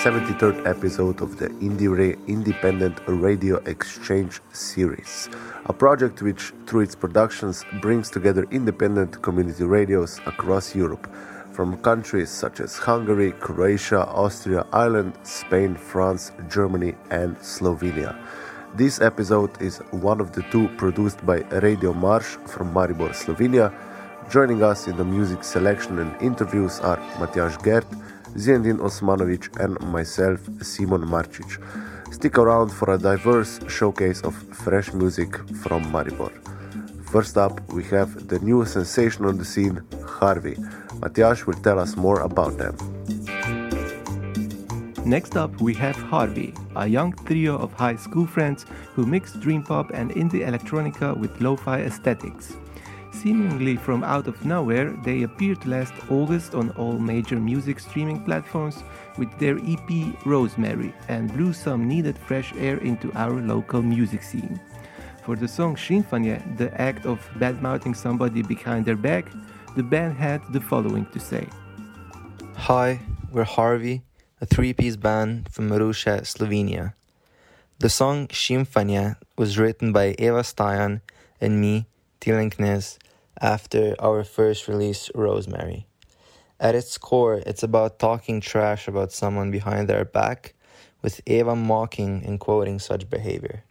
73rd episode of the IndieRE Independent Radio Exchange series, a project which, through its productions, brings together independent community radios across Europe, from countries such as Hungary, Croatia, Austria, Ireland, Spain, France, Germany, and Slovenia. This episode is one of the two produced by Radio MARŠ from Maribor, Slovenia. Joining us in the music selection and interviews are Matjaž Gert, Zendin Osmanovic, and myself, Simon Marčič. Stick around for a diverse showcase of fresh music from Maribor. First up, we have the new sensation on the scene, harvi. Matjaž will tell us more about them. Next up, we have harvi, a young trio of high school friends who mix dream pop and indie electronica with lo fi aesthetics. Seemingly from out of nowhere, they appeared last August on all major music streaming platforms with their EP Rosemary and blew some needed fresh air into our local music scene. For the song Šimfanje, the act of badmouthing somebody behind their back, the band had the following to say. Hi, we're harvi, a three piece band from Maruša, Slovenia. The song Šimfanje was written by Eva Stajan and me, Tilen Knez, after our first release, Rosemary. At its core, it's about talking trash about someone behind their back, with Eva mocking and quoting such behavior.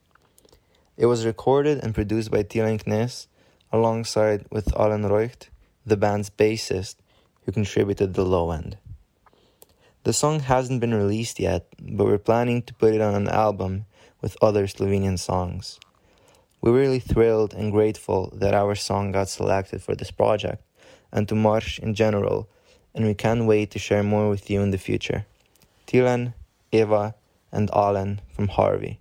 It was recorded and produced by Tilen Knez alongside with Alan Reucht, the band's bassist, who contributed the low end. The song hasn't been released yet, but we're planning to put it on an album with other Slovenian songs. We're really thrilled and grateful that our song got selected for this project and to MARŠ in general, and we can't wait to share more with you in the future. Tilen, Eva, and Alan from harvi.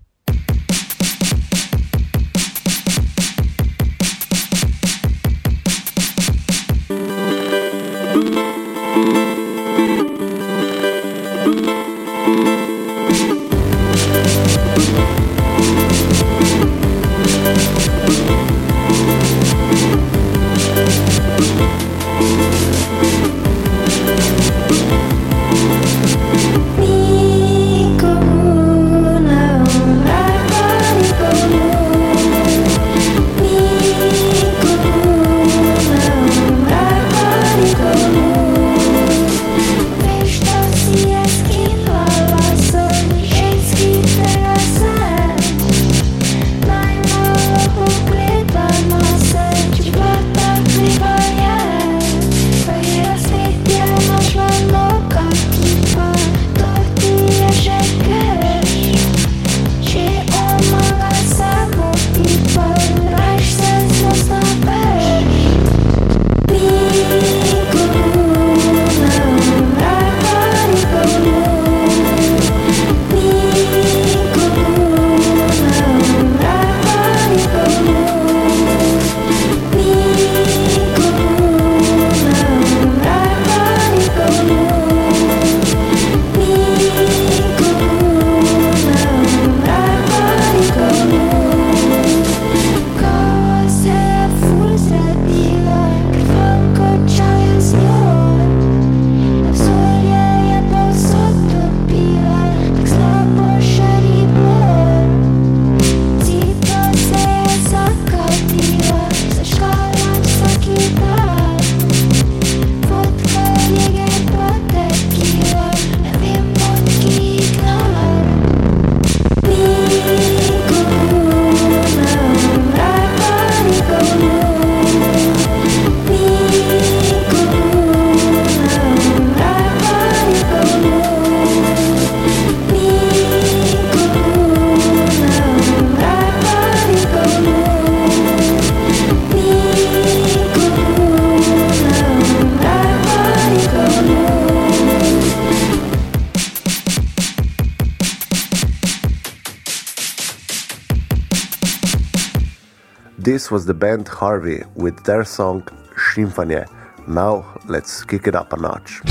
This was the band harvi with their song Šimfanje. Now let's kick it up a notch.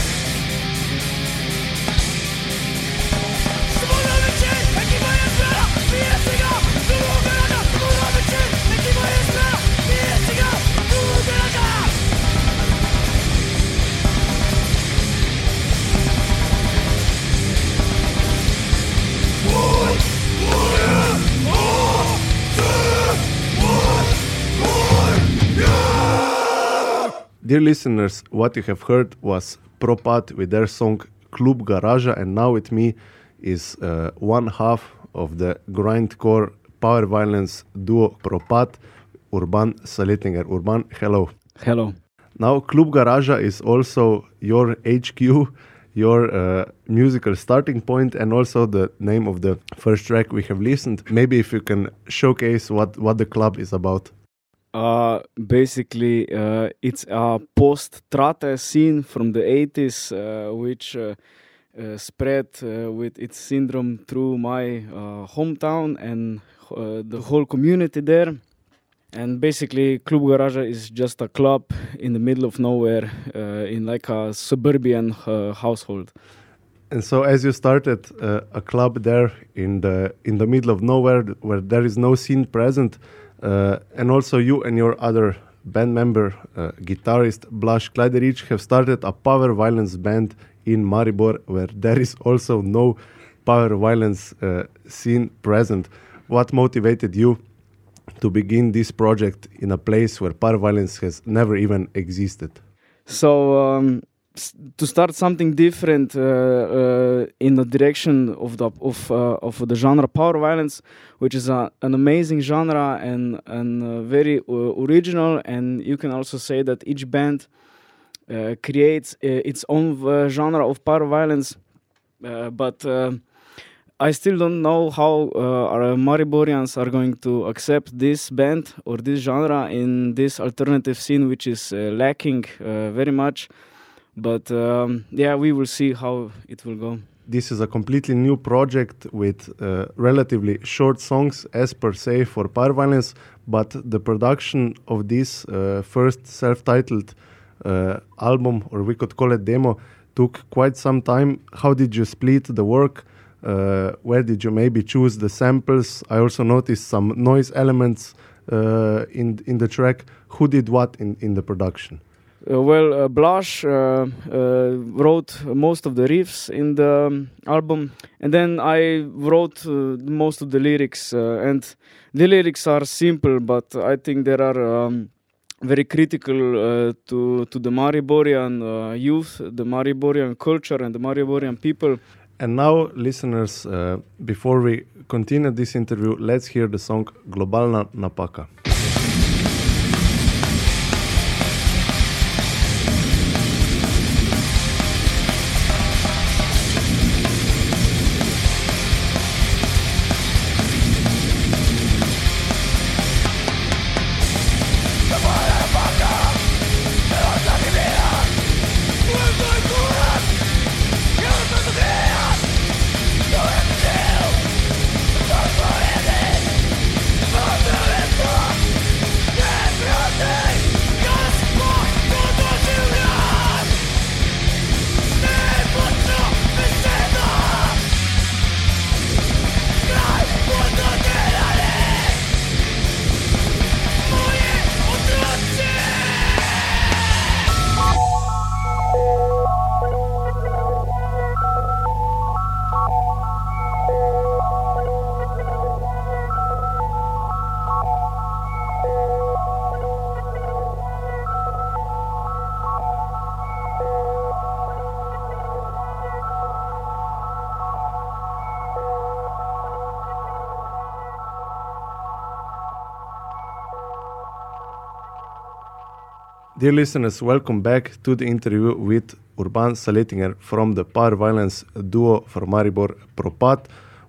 Dear listeners, what you have heard was Propad with their song Klub Garaža, and now with me is uh, one half of the grindcore power violence duo Propad, Urban Saletinger. Urban, hello. Hello. Now, Klub Garaža is also your HQ, your uh, musical starting point, and also the name of the first track we have listened. Maybe if you can showcase what, what the club is about. Uh, basically, uh, it's a post trate scene from the 80s, uh, which uh, uh, spread uh, with its syndrome through my hometown and the whole community there. And basically, Klub Garaža is just a club in the middle of nowhere in like a suburban household. And so, as you started a club there in the in the middle of nowhere, where there is no scene present, and also you and your other band member, uh, guitarist Blaž Klajderić, have started a power violence band in Maribor where there is also no power violence uh, scene present. What motivated you to begin this project in a place where power violence has never even existed? So, um, to start something different uh, uh, in the direction of the of uh, of the genre power violence, which is a, an amazing genre and and uh, very uh, original. And you can also say that each band uh, creates its own genre of power violence, but. I still don't know how our Mariborians are going to accept this band or this genre in this alternative scene, which is lacking very much but um, yeah, we will see how it will go. This is a completely new project with uh, relatively short songs, as per se, for Power Violence. But the production of this uh, first self-titled uh, album, or we could call it demo, took quite some time. How did you split the work? Uh, where did you maybe choose the samples? I also noticed some noise elements uh, in in the track. Who did what in, in the production? Uh, well, uh, Blaž uh, wrote most of the riffs in the um, album, and then I wrote most of the lyrics. and the lyrics are simple, but I think there are. Um, very critical uh, to to the Mariborian uh, youth, the Mariborian culture, and the Mariborian people. And now, listeners, uh, before we continue this interview, let's hear the song Globalna Napaka. Dear listeners, welcome back to the interview with Urban Saletinger from the power violence duo for Maribor Propad.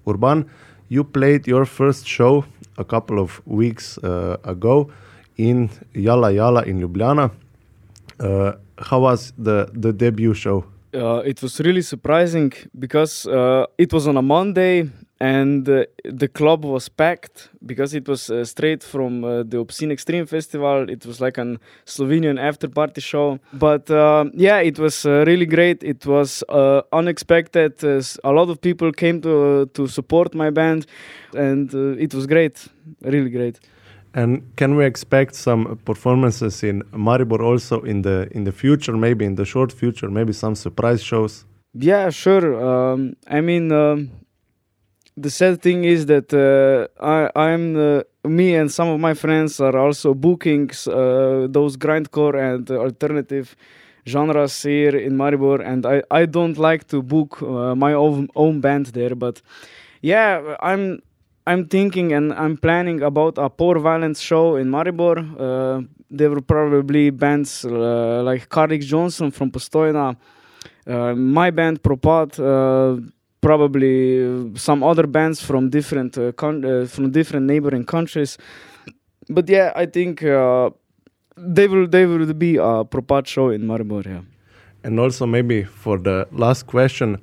Urban, you played your first show a couple of weeks uh, ago in Yala Yala in Ljubljana. Uh, how was the, the debut show? Uh, it was really surprising because uh, it was on a Monday and uh, the club was packed because it was uh, straight from uh, the Obscene Extreme Festival. It was like an Slovenian after party show. But uh, yeah, it was uh, really great. It was uh, unexpected. a lot of people came to to support my band, and it was great, really great. And can we expect some performances in Maribor also in the in the future, maybe in the short future, maybe some surprise shows? Yeah, sure. Um, I mean, um, the sad thing is that uh, I, I'm uh, me and some of my friends are also booking uh, those grindcore and alternative genres here in Maribor, and I, I don't like to book uh, my own own band there, but yeah, I'm I'm thinking and I'm planning about a power violence show in Maribor. Uh, there will probably bands uh, like Cardick Johnson from Postojna, my band Propad probably some other bands from different uh, con- uh, from different neighboring countries. But yeah, I think uh, they will they will be a Propad show in Maribor. Yeah. And also maybe for the last question,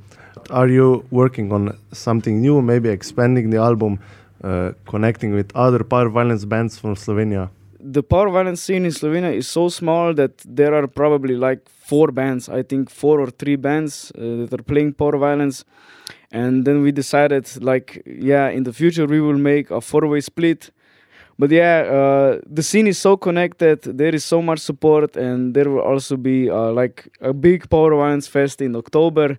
are you working on something new? Maybe expanding the album, uh, connecting with other power violence bands from Slovenia. The power violence scene in Slovenia is so small that there are probably like four bands. I think four or three bands uh, that are playing power violence and then we decided like yeah in the future we will make a four way split. But yeah uh, the scene is so connected there is so much support and there will also be uh, like a big power violence fest in october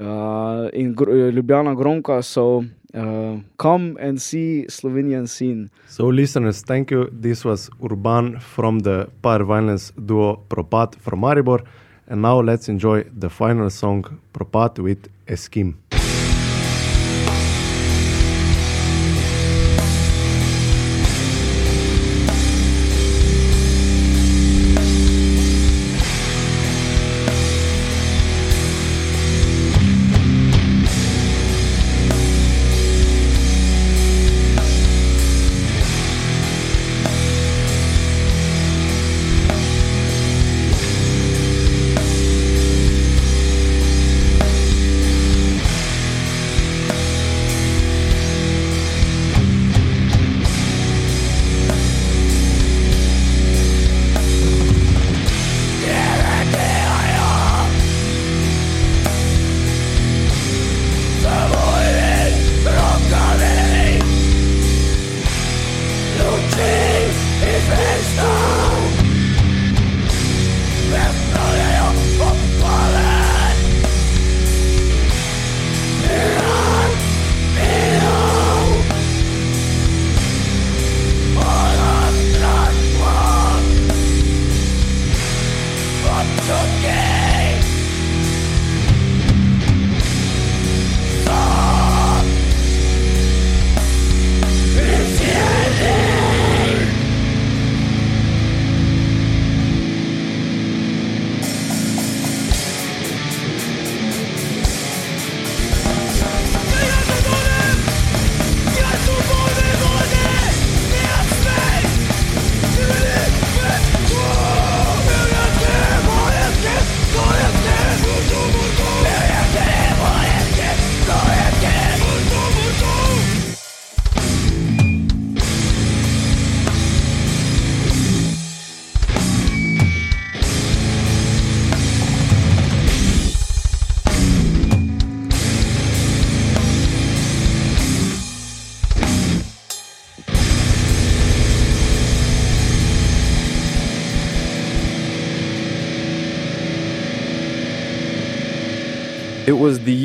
uh, in Gr- uh, ljubljana gronka. So uh, come and see slovenian scene. So listeners thank you. This was urban from the power violence duo propad from maribor. And now let's enjoy the final song propad with eskim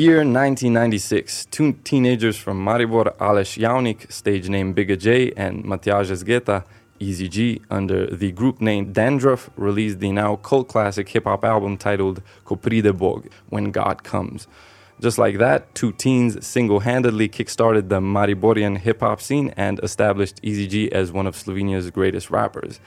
year 1996. Two teenagers from Maribor, Aleš Javnik, stage name Bigga J, and Matjaž Zgeta, Ezy-G, under the group name Dandruff, released the now cult classic hip hop album titled Ko pride Bog, When God Comes. Just like that, two teens single handedly kickstarted the Mariborian hip hop scene and established Ezy-G as one of Slovenia's greatest rappers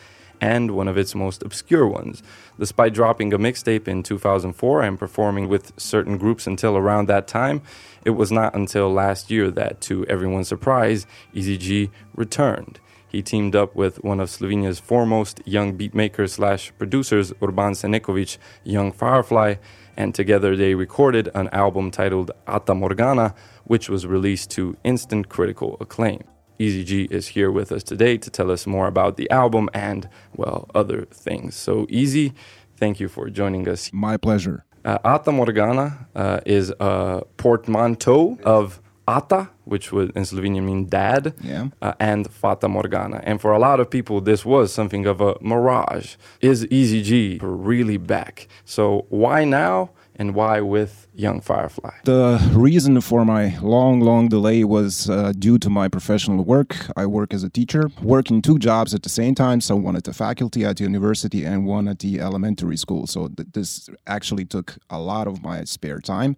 and one of its most obscure ones. Despite dropping a mixtape in 2004 and performing with certain groups until around that time, it was not until last year that, to everyone's surprise, Ezy-G returned. he teamed up with one of Slovenia's foremost young beatmakers slash producers, Urban Senekovic, Young Firefly, and together they recorded an album titled Ata Morgana, which was released to instant critical acclaim. Ezy-G is here with us today to tell us more about the album and, well, other things. So, Easy, thank you for joining us. My pleasure. Uh, Ata Morgana uh, is a portmanteau of Ata, which would in Slovenian mean dad, Yeah. uh, and Fata Morgana. And for a lot of people, this was something of a mirage. Is Ezy-G really back? So why now and why with Young Firefly? The reason for my long, long delay was uh, due to my professional work. I work as a teacher, working two jobs at the same time. So one at the faculty at the university and one at the elementary school. So th- this actually took a lot of my spare time.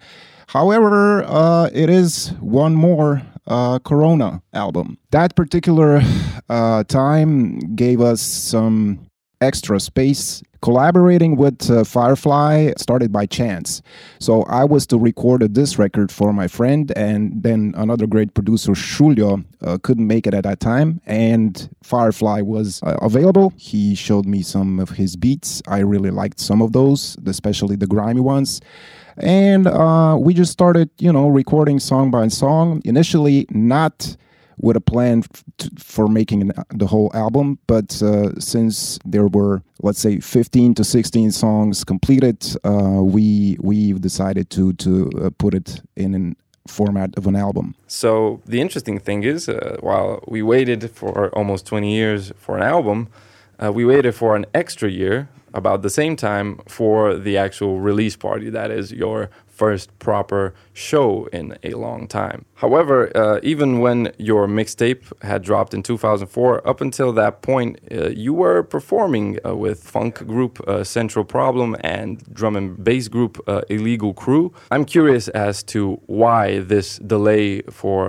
However, uh, it is one more uh, Corona album. That particular uh, time gave us some extra space. Collaborating with uh, Firefly started by chance. So I was to record this record for my friend, and then another great producer, Shulio, uh, couldn't make it at that time, and Firefly was uh, available. He showed me some of his beats. I really liked some of those, especially the grimy ones. And uh, we just started, you know, recording song by song. Initially, not with a plan for making an, the whole album. But uh, since there were, let's say, 15 to 16 songs completed, uh, we we decided to to uh, put it in an format of an album. So the interesting thing is, uh, while we waited for almost 20 years for an album, uh, we waited for an extra year, about the same time, for the actual release party. That is your first proper show in a long time. However, uh, even when your mixtape had dropped in 2004, up until that point, uh, you were performing uh, with funk group uh, Central Problem and drum and bass group uh, Illegal Crew. I'm curious as to why this delay for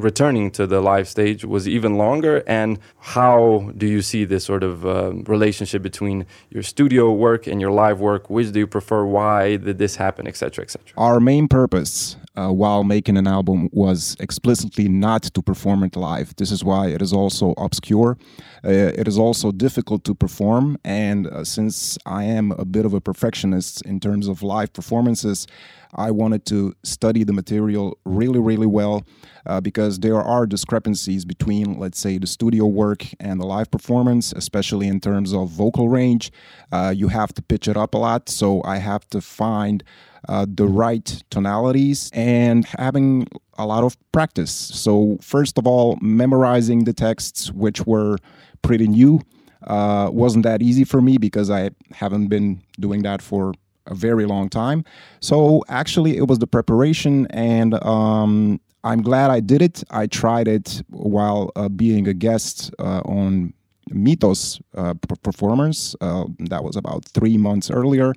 returning to the live stage was even longer? And how do you see this sort of uh, relationship between your studio work and your live work? Which do you prefer? Why did this happen? Etc etc Our main purpose uh, while making an album was explicitly not to perform it live. This is why it is also obscure. Uh, it is also difficult to perform. And uh, since I am a bit of a perfectionist in terms of live performances, I wanted to study the material really, really well uh, because there are discrepancies between, let's say, the studio work and the live performance, especially in terms of vocal range. Uh, you have to pitch it up a lot. So I have to find uh, the right tonalities and having a lot of practice. So, first of all, memorizing the texts, which were pretty new, uh, wasn't that easy for me because I haven't been doing that for a very long time. So, actually, it was the preparation, and um, I'm glad I did it. I tried it while uh, being a guest uh, on Mythos uh, performance. Uh, that was about three months earlier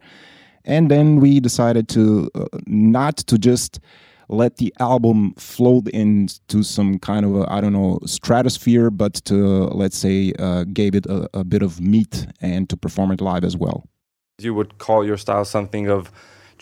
and then we decided to uh, not to just let the album float into some kind of I don't know stratosphere, but to let's say uh, gave it a, a bit of meat and to perform it live as well. you would call your style something of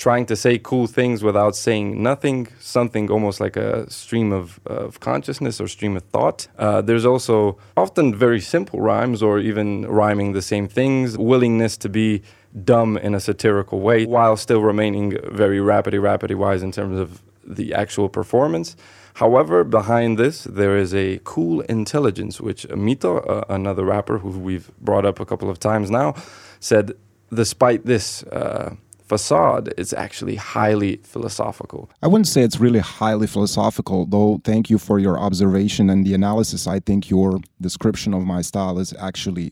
trying to say cool things without saying nothing, something almost like a stream of, of consciousness or stream of thought. Uh, there's also often very simple rhymes or even rhyming the same things, willingness to be dumb in a satirical way while still remaining very rapidy, rapidy wise in terms of the actual performance. However, behind this, there is a cool intelligence, which Mito, uh, another rapper who we've brought up a couple of times now, said, despite this uh, facade, it's actually highly philosophical. I wouldn't say it's really highly philosophical, though. Thank you for your observation and the analysis. I think your description of my style is actually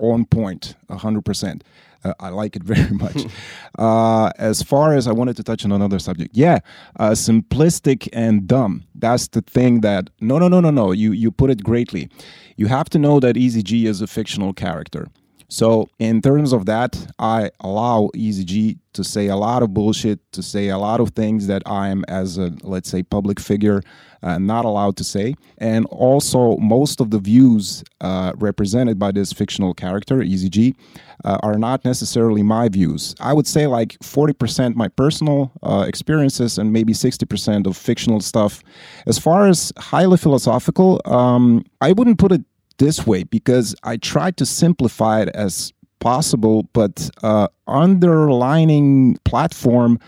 on point, point, hundred percent. Uh, I like it very much. uh, as far as I wanted to touch on another subject, yeah, uh, simplistic and dumb. That's the thing that no, no, no, no, no. You you put it greatly. You have to know that Ezy-G is a fictional character. So, in terms of that, I allow Ezy-G to say a lot of bullshit, to say a lot of things that I am, as a, let's say, public figure, uh, not allowed to say. And also, most of the views uh, represented by this fictional character, Ezy-G, uh, are not necessarily my views. I would say like 40% my personal uh, experiences and maybe 60% of fictional stuff. As far as highly philosophical, um, I wouldn't put it this way because I tried to simplify it as possible, but uh, underlining platform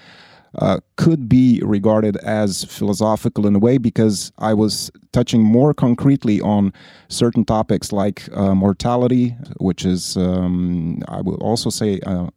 uh, could be regarded as philosophical in a way because I was touching more concretely on certain topics like uh, mortality, which is, um, I will also say, uh,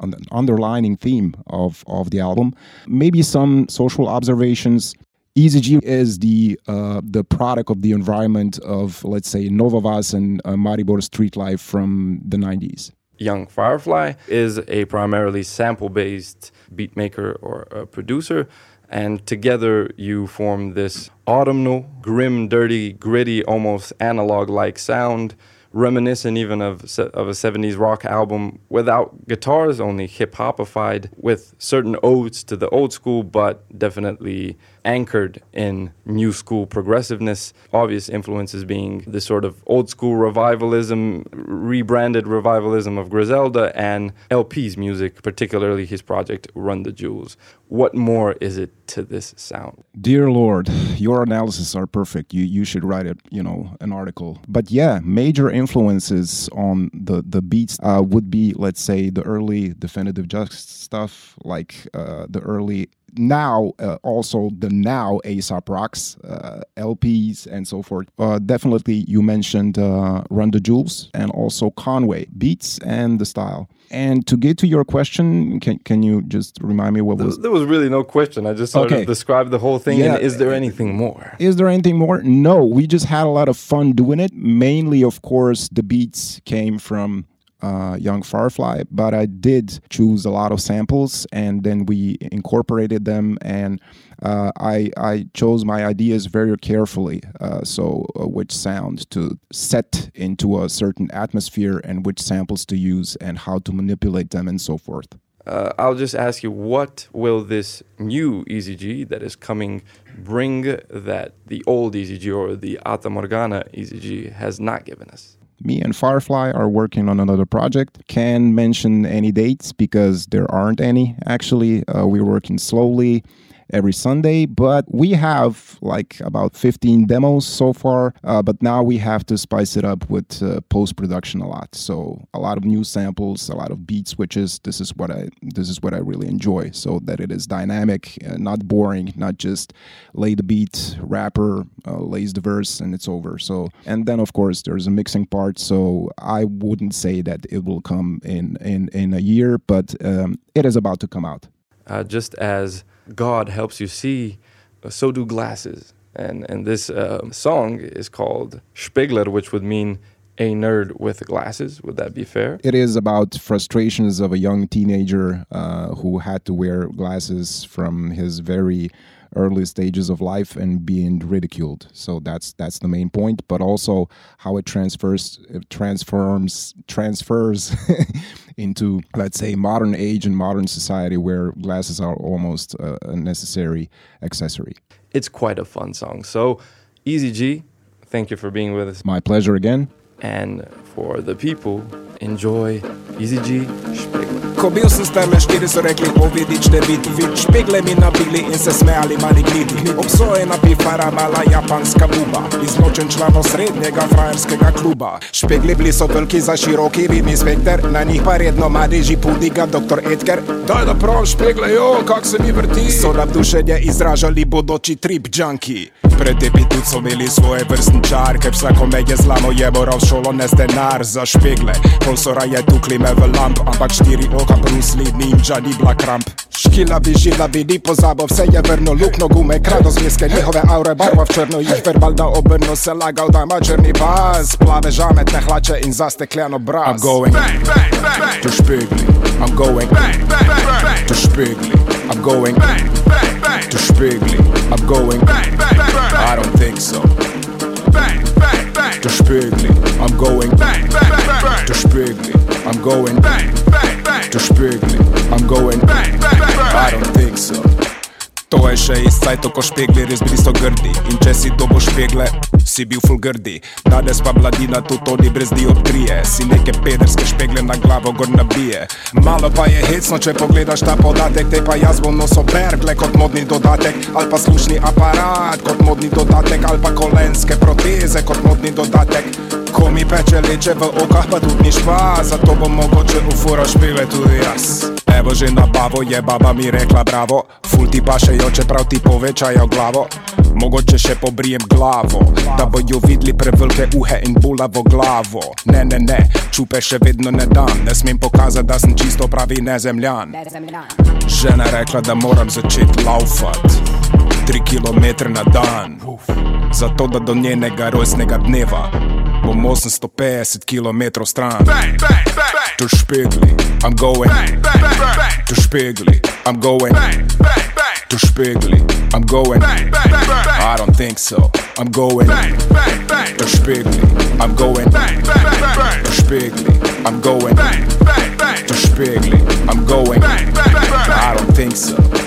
an underlining theme of, of the album. Maybe some social observations. Ezy-G is the uh, the product of the environment of let's say Nova Vas and uh, Maribor street life from the 90s. Young Firefly is a primarily sample based beat maker or a producer. And together you form this autumnal, grim, dirty, gritty, almost analog like sound, reminiscent even of, of a 70s rock album without guitars, only hip hopified, with certain odes to the old school, but definitely anchored in new school progressiveness. Obvious influences being the sort of old school revivalism, rebranded revivalism of Griselda, and El-P's music, particularly his project Run the Jewels. What more is it to this sound? Dear Lord, your analysis are perfect. You you should write it, you know, an article. But yeah, major influences on the the beats uh, would be, let's say, the early Definitive Jux stuff, like uh, the early now uh, also the now ASAP Rocks uh, LPs and so forth. Uh, definitely, you mentioned uh, Run the Jewels and also Conway beats and the style. And to get to your question, can can you just remind me what was? There was really no question. I just sort okay. of described the whole thing. Yeah. is there anything more? Is there anything more? No, we just had a lot of fun doing it. Mainly, of course, the beats came from uh, Young Firefly, but I did choose a lot of samples and then we incorporated them and uh, I, I chose my ideas very carefully. Uh, so, uh, which sound to set into a certain atmosphere and which samples to use and how to manipulate them and so forth. Uh, I'll just ask you, what will this new Ezy-G that is coming bring that the old Ezy-G or the Ata Morgana Ezy-G has not given us? Me and Firefly are working on another project. Can't mention any dates because there aren't any. Actually, uh, we're working slowly every Sunday, but we have like about 15 demos so far. Uh, but now we have to spice it up with uh, post production a lot. So a lot of new samples, a lot of beat switches. This is what I this is what I really enjoy. So that it is dynamic, uh, not boring, not just lay the beat, rapper uh, lays the verse, and it's over. So and then of course there's a mixing part. So I wouldn't say that it will come in in in a year, but um, it is about to come out. Uh, just as God helps you see, so do glasses. And, and this uh, song is called Špeglar, which would mean a nerd with glasses. Would that be fair? It is about frustrations of a young teenager uh, who had to wear glasses from his very early stages of life and being ridiculed. So that's that's the main point, but also how it transfers it transforms transfers into let's say modern age and modern society where glasses are almost a, a necessary accessory. It's quite a fun song. So Ezy-G, thank you for being with us. My pleasure again. And for the people, enjoy EZG Spiegler. Ko bil sem starle štiri, so rekli, povedi, če vidi, vid špegle mi nabili in se smejali mali glidi. Obsojena pifara, mala japanska buba, izločen član srednjega frajerskega kluba. Špegli bili so veliki za široki vidni spekter, na njih pa redno madeži pudiga doktor Edgar. Daj da prav špegle, jo, kak se mi vrti. So navdušenje izražali bodoči trip junkie. Pred tebi tudi so imeli svoje vrstni čar, ker vsako me je zlamo je moral šolo nes denar za špegle. Pol so raje tukli me v lamp, ampak štiri oka Bruce Lee, ninja ni bila kramp. Škila bi žila, bi ni pozabo, vse je vrno, lukno gume, krado zmeske, njihove aure, barva v črno, jih verbalda obrno, se lagal, da ima črni baz, plave žametne hlače in zastekljeno braz. I'm going. Bang, bang, bang, to špegli, I'm going. Bang, bang, bang, to špegli, I'm going. Bang, bang, bang, to špegli, I'm going. Bang, bang, bang, I don't think so. Bang, bang, to špegli, I'm going bang, bang, bang, to špegli, I'm going bang, bang. to špegli. I'm going bang, bang, bang, I don't think so. To je še iz cajt, ko špegli res bili so grdi. In če si to bo špegle, si bil full grdi. Danes pa mladina tu toni brez dioptrije. Si neke pederske špegle na glavo gor nabije. Malo pa je hecno, če pogledaš ta podatek. Te pa jaz bom nosil bergle kot modni dodatek. Ali pa slušni aparat kot modni dodatek. Ali pa kolenske proteze kot modni dodatek. Ko mi peče leče v okah, pa tudi špa. Zato bom mogoče v fura špile tudi jaz. Evo že na bavo je baba mi rekla bravo. Ful ti pa še jo, čeprav ti povečajo glavo. Mogoče še pobrijem glavo Da bojo videli prevelike uhe in bulavo glavo. Ne, ne, ne, čupe še vedno ne dam. Ne smem pokazati, da sem čisto pravi nezemljan. Žena rekla, da moram začeti laufat. Tri kilometre na dan. Zato da do njenega rojstnega dneva Bom 850 km stran. To špegli, I'm going. To špegli, I'm going. To špegli, I'm going. I don't think so, I'm going. To špegli, I'm going. To špegli, I'm going. To špegli, I'm going. I don't think so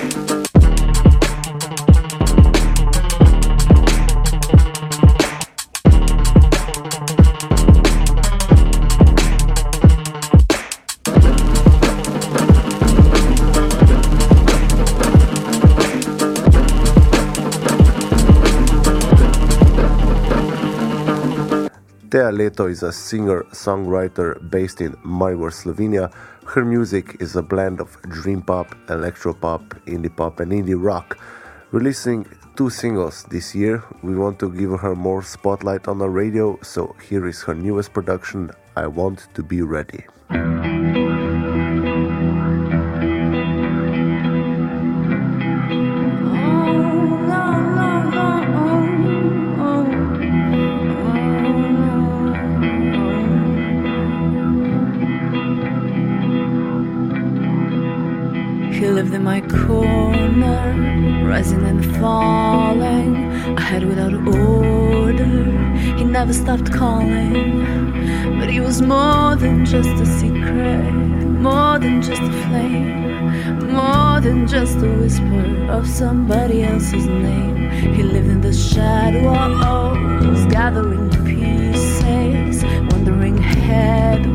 Theia Leto is a singer-songwriter based in Maribor, Slovenia. Her music is a blend of dream pop, electro pop, indie pop, and indie rock. Releasing two singles this year, we want to give her more spotlight on the radio, so here is her newest production, I Want to Be Ready. Lived in my corner, rising and falling. I had without order. He never stopped calling. But he was more than just a secret, more than just a flame, more than just a whisper of somebody else's name. He lived in the shadows, gathering pieces, wandering ahead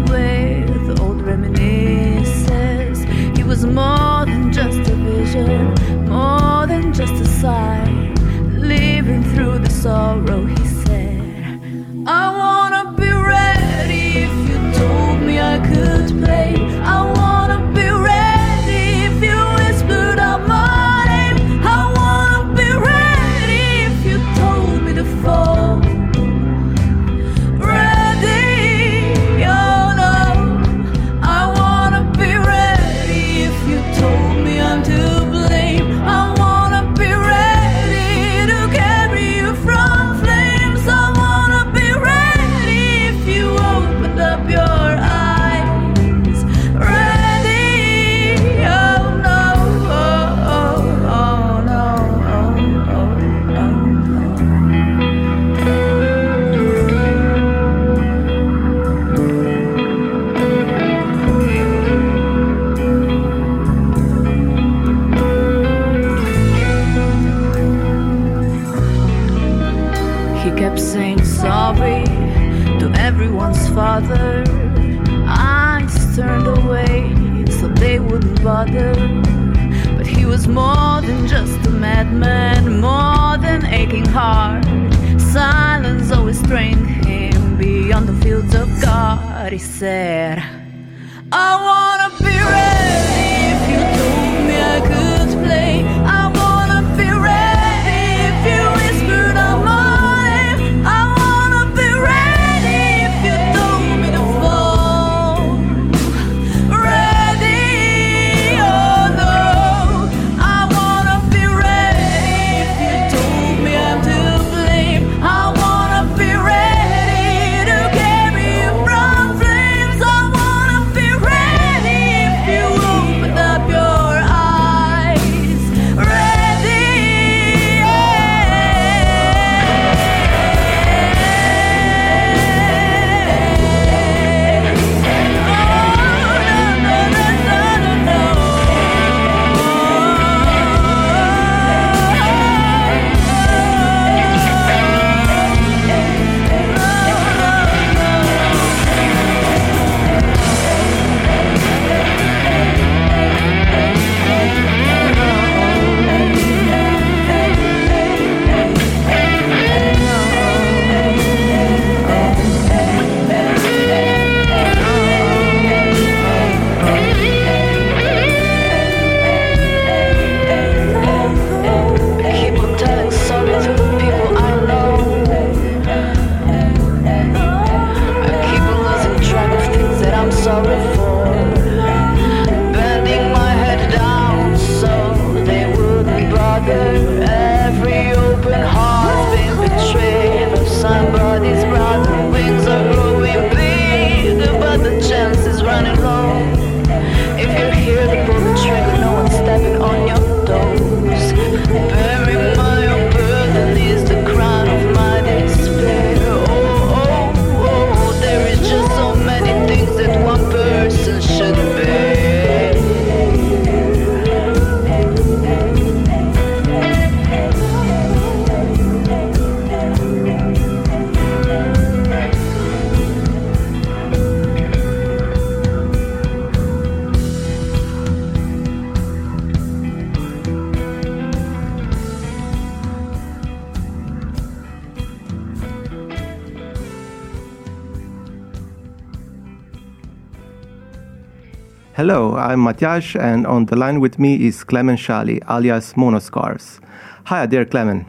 I'm Matjaž, and on the line with me is Klemen Šali, alias Mono Scarves. Hi there, Klemen.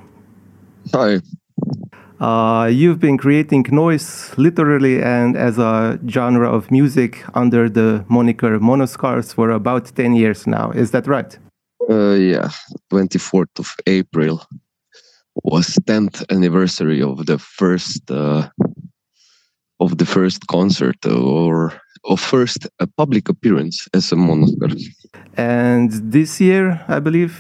Hi. Uh, you've been creating noise literally and as a genre of music under the moniker Mono Scarves for about 10 years now. Is that right? Uh, yeah, 24th of April was 10th anniversary of the first uh, of the first concert or of first a public appearance as a Monoscar. And this year, I believe,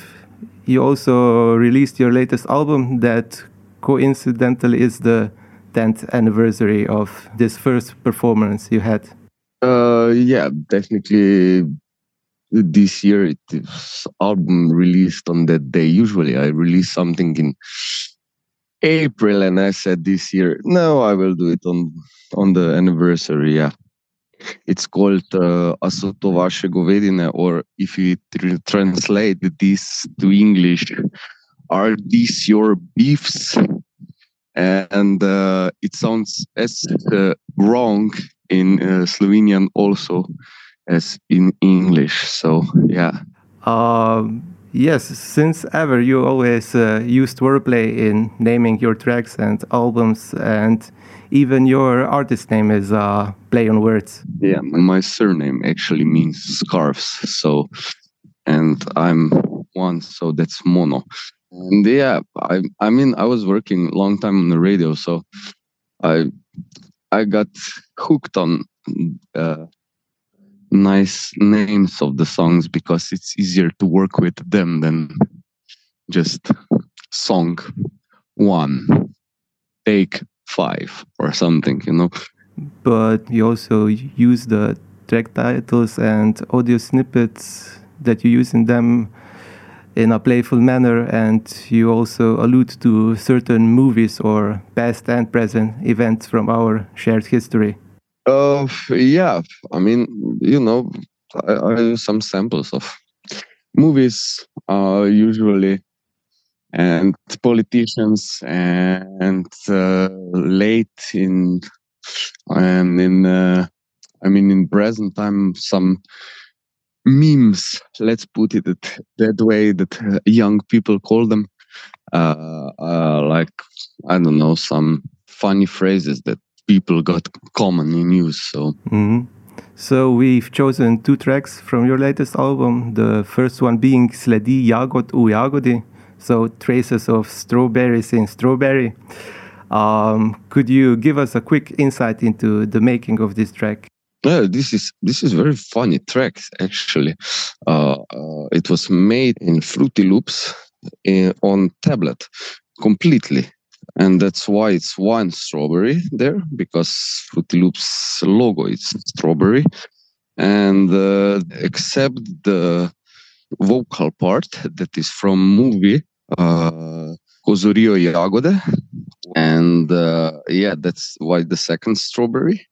you also released your latest album that coincidentally is the 10th anniversary of this first performance you had. Uh, yeah, technically this year it is album released on that day. Usually I release something in April and I said this year, no, I will do it on on the anniversary. Yeah. It's called uh, Asoto vaše govedine, or if you tr- translate this to English, are these your beefs? And uh, it sounds as uh, wrong in uh, Slovenian also as in English. So, yeah. Um, yes, since ever you always uh, used wordplay in naming your tracks and albums, and even your artist name is uh, play on words. Yeah, my surname actually means scarves. So, and I'm one, so that's mono. And yeah, I I mean I was working long time on the radio, so I I got hooked on uh, nice names of the songs because it's easier to work with them than just song one, take five or something, you know. But you also use the track titles and audio snippets that you use in them in a playful manner, and you also allude to certain movies or past and present events from our shared history. Uh, yeah, I mean, you know, I, I use some samples of movies, uh, usually, and politicians, and uh, late in, and in, uh, I mean, in present time, some memes. Let's put it that, that way that uh, young people call them, uh, uh, like I don't know, some funny phrases that people got common in use. So. Mhm. So we've chosen two tracks from your latest album. The first one being Sledi jagod u jagodi, so traces of strawberries in strawberry. Um, could you give us a quick insight into the making of this track? Yeah, this is this is very funny track actually. Uh, uh, it was made in Fruity Loops in, on tablet completely, and that's why it's one strawberry there because Fruity Loops logo is strawberry, and uh, except the vocal part that is from movie uh, Jagode, and uh, yeah, that's why the second strawberry.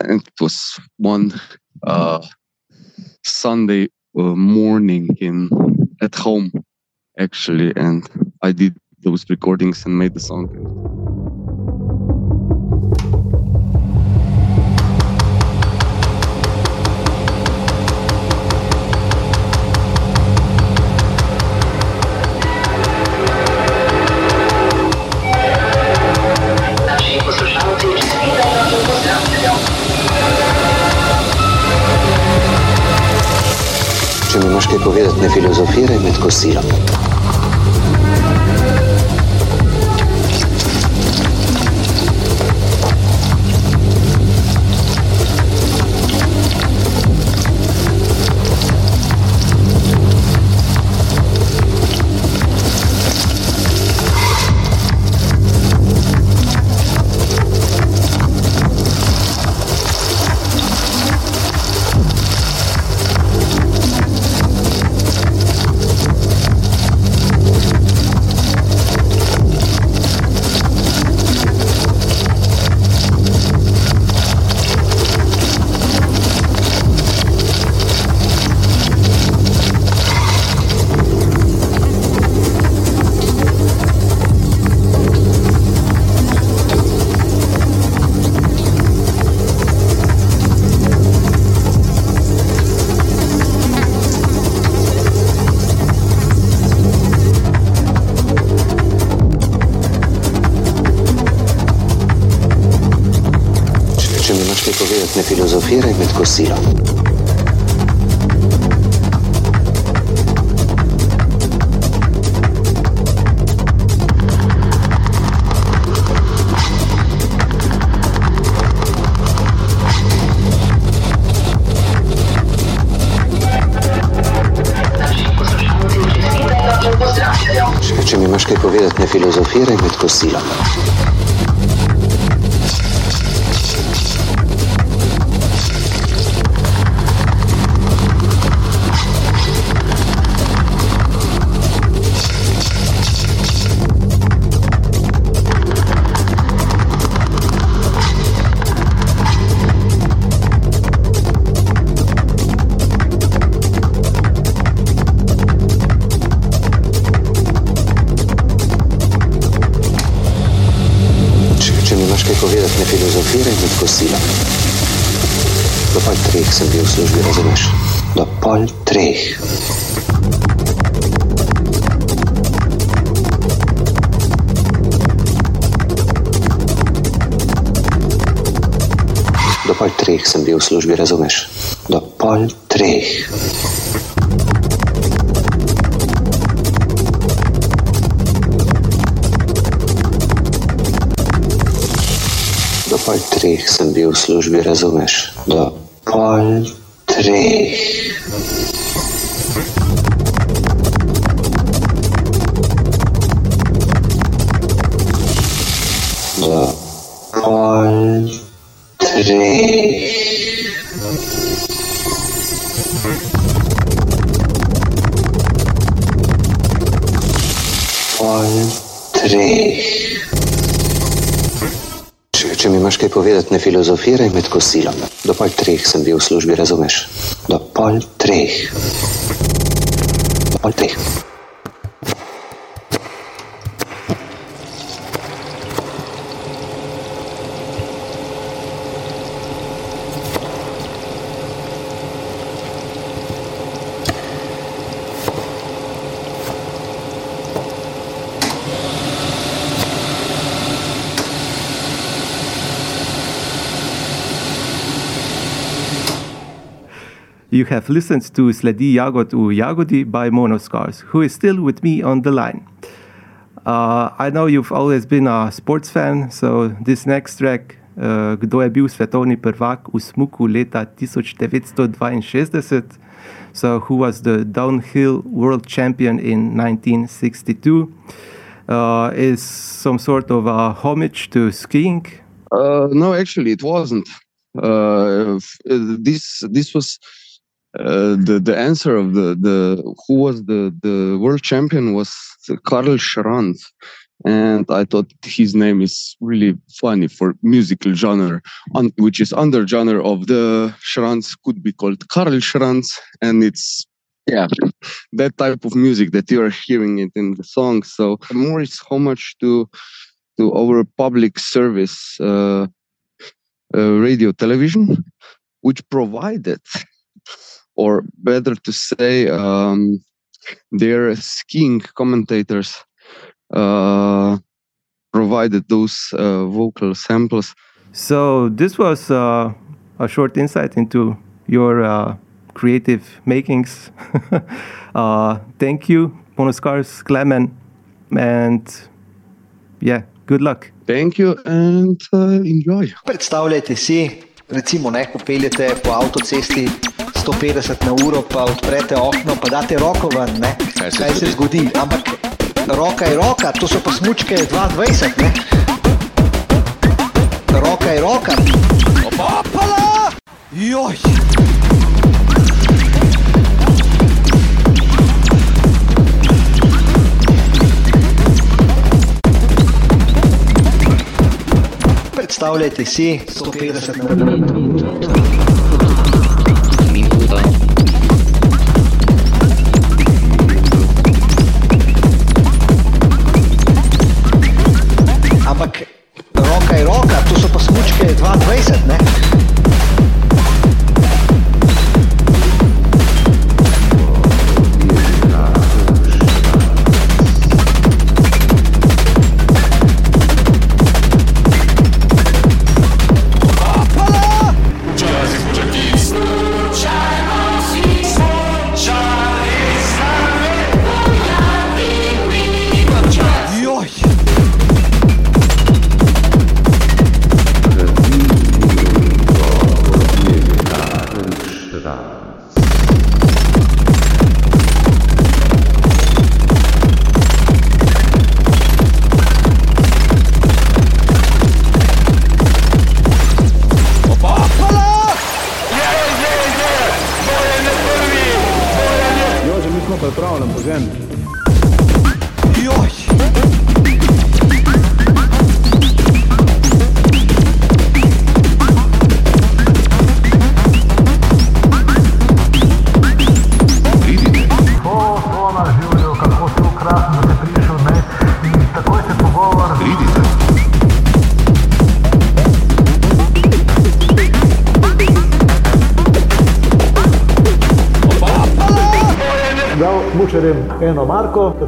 And it was one uh, Sunday uh, morning in at home actually, and I did those recordings and made the song. Če mi imaš kaj kosilom. Kosilom. Če mi imaš kaj povedati, ne filozofiraj med kosilom. Sem bil v službi, razumeš? Do pol treh. Do pol treh sem bil v službi, razumeš? Do pol treh. pol treh sem bil v službi, razumeš? Do pol treh. Povedati, ne filozofiraj med kosilom. Do pol treh sem bil v službi, razumeš? Do pol treh. Do pol treh. You have listened to Sledi Jagod u Jagodi by Mono Scarves, who is still with me on the line. Uh, I know you've always been a sports fan, so this next track, uh, kdo je bil svetovni prvak v smuku leta 1962, so who was the downhill world champion in 1962, uh, is some sort of a homage to skiing. Uh, no, actually, it wasn't. Uh, this this was uh, the the answer of the the who was the the world champion was Karl Schranz, and I thought his name is really funny for musical genre, on, which is under genre of the Schranz could be called Karl Schranz, and it's yeah that type of music that you are hearing it in the song. So more is much to to our public service uh, uh, radio television, which provided or better to say, um, their skiing commentators uh, provided those uh, vocal samples. So this was uh, a short insight into your uh, creative makings. Uh, thank you, Monoscars Klemen, and yeah, good luck. Thank you and uh, enjoy. Predstavljajte si, recimo, ne, ko peljete po avtocesti 150 na uro, pa odprete okno, pa date roko ven, ne? kaj se, kaj se zgodi. Ampak roka je roka, to so pa smučke 22, ne? Roka je roka. Opala! Joj! Predstavljajte si 150 na uro.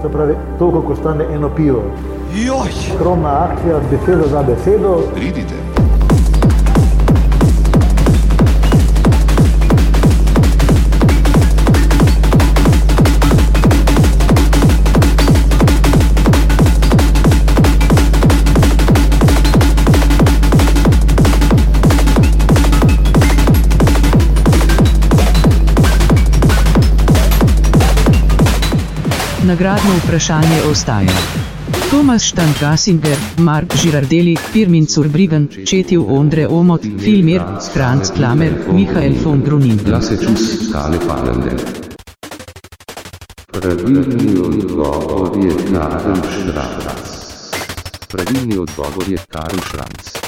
To se pravi toliko, ko stane eno pivo. Skromna akcija, besedo za besedo. Pridite. Nagradno vprašanje ostaja. Tomas Štankasinger, Mark Žirardeli, Pirmin Curbrigan, Četil Ondre Omot, Filmir, Franz Klamer, Mihael von Grunin. Glase čus skale falende. Pravilni odgovor je Karl Šranc. Pravilni odgovor je Karl Šranc.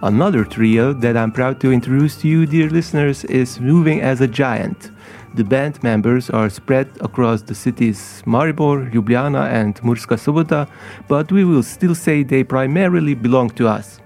Another trio that I'm proud to introduce to you, dear listeners, is Moving as a Giant. The band members are spread across the cities Maribor, Ljubljana, and Murska Sobota, but we will still say they primarily belong to us.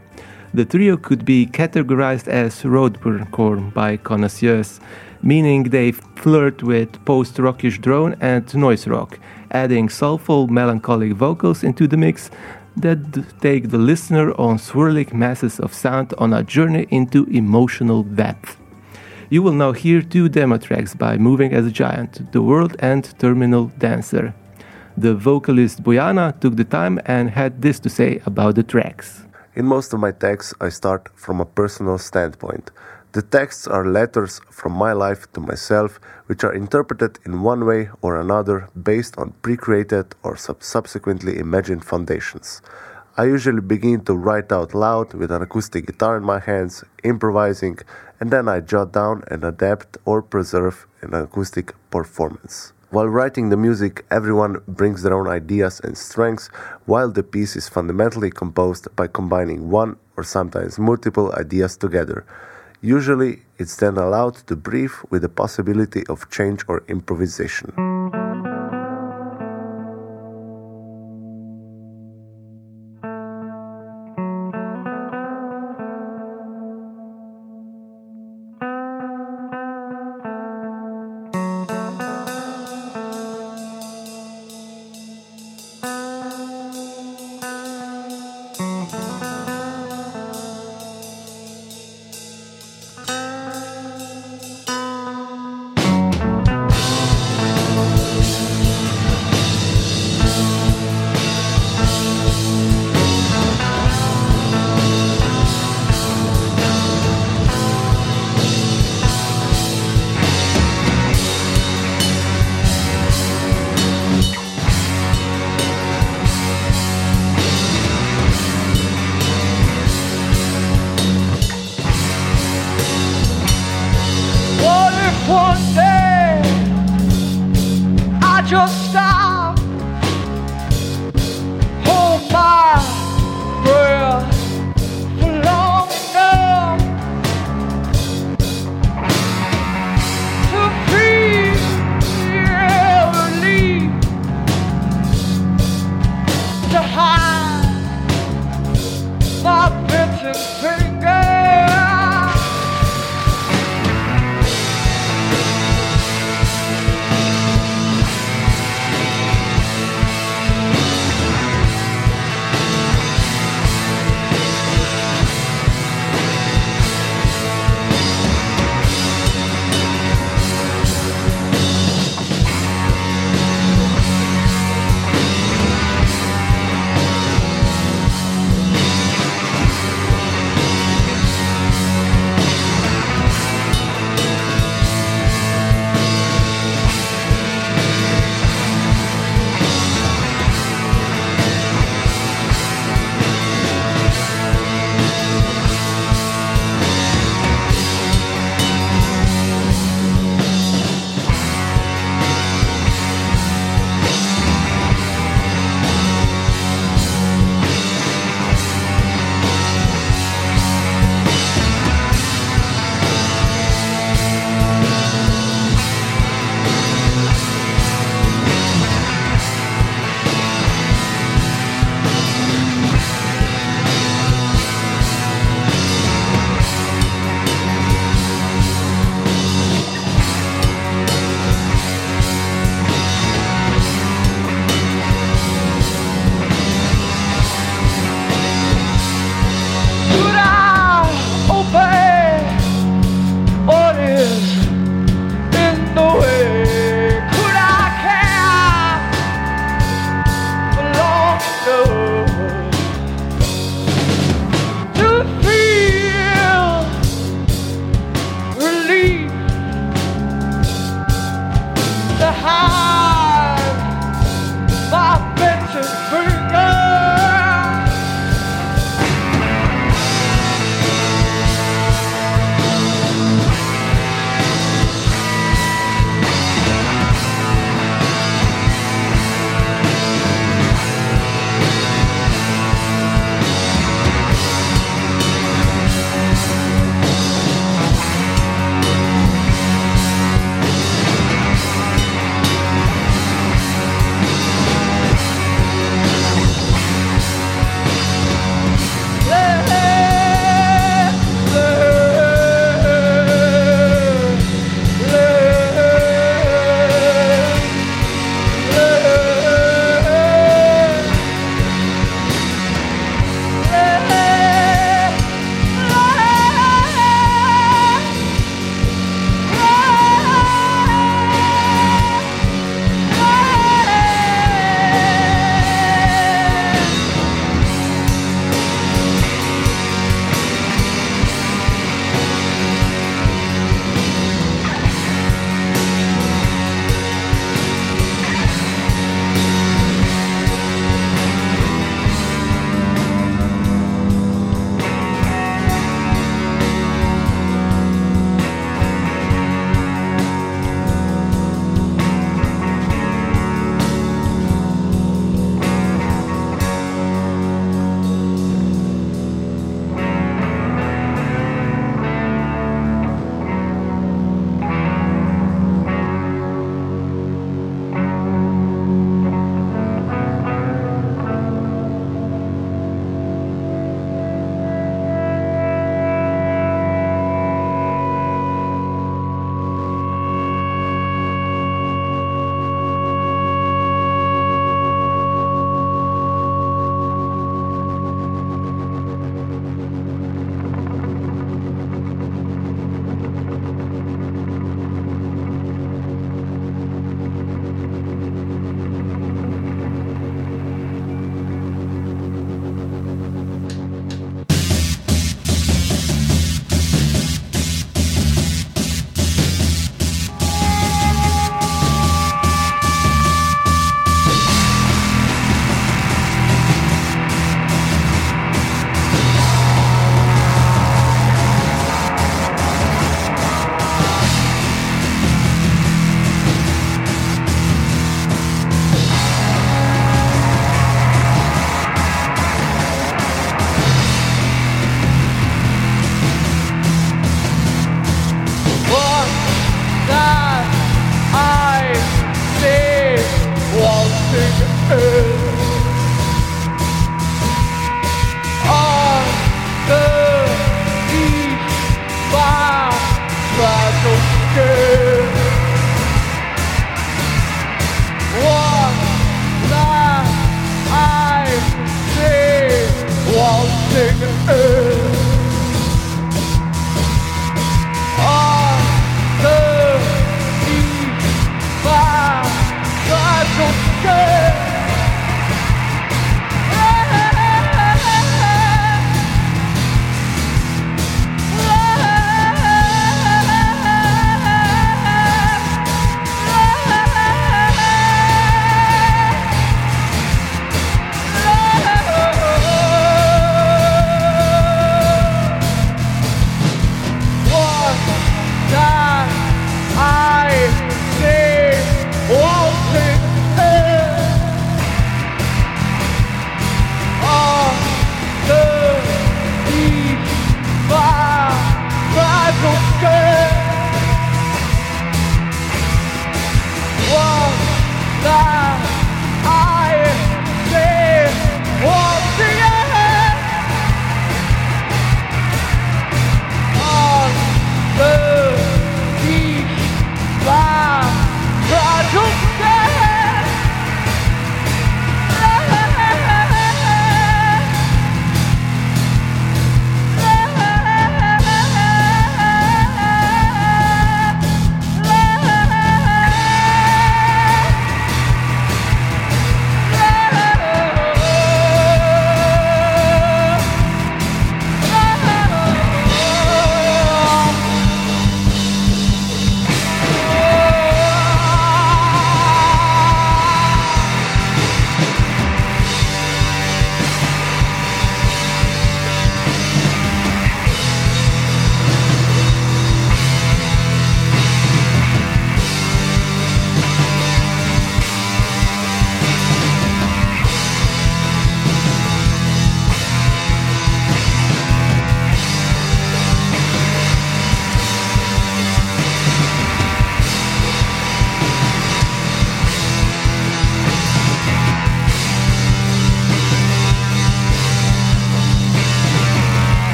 The trio could be categorized as roadcore by connoisseurs, meaning they flirt with post rockish drone and noise rock, adding soulful, melancholic vocals into the mix that take the listener on swirling masses of sound on a journey into emotional depth. You will now hear two demo tracks by Moving as a Giant, The World and Terminal Dancer. The vocalist Bojana took the time and had this to say about the tracks. In most of my texts, I start from a personal standpoint. The texts are letters from my life to myself, which are interpreted in one way or another based on pre created or sub- subsequently imagined foundations. I usually begin to write out loud with an acoustic guitar in my hands, improvising, and then I jot down and adapt or preserve an acoustic performance. While writing the music, everyone brings their own ideas and strengths, while the piece is fundamentally composed by combining one or sometimes multiple ideas together. Usually, it's then allowed to breathe with the possibility of change or improvisation.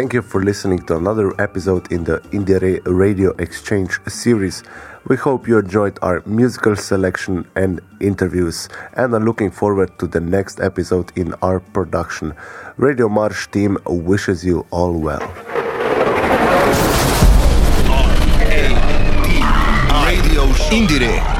Thank you for listening to another episode in the IndieRE Radio Exchange series. We hope you enjoyed our musical selection and interviews and are looking forward to the next episode in our production. Radio MARŠ team wishes you all well. Radio IndieRE,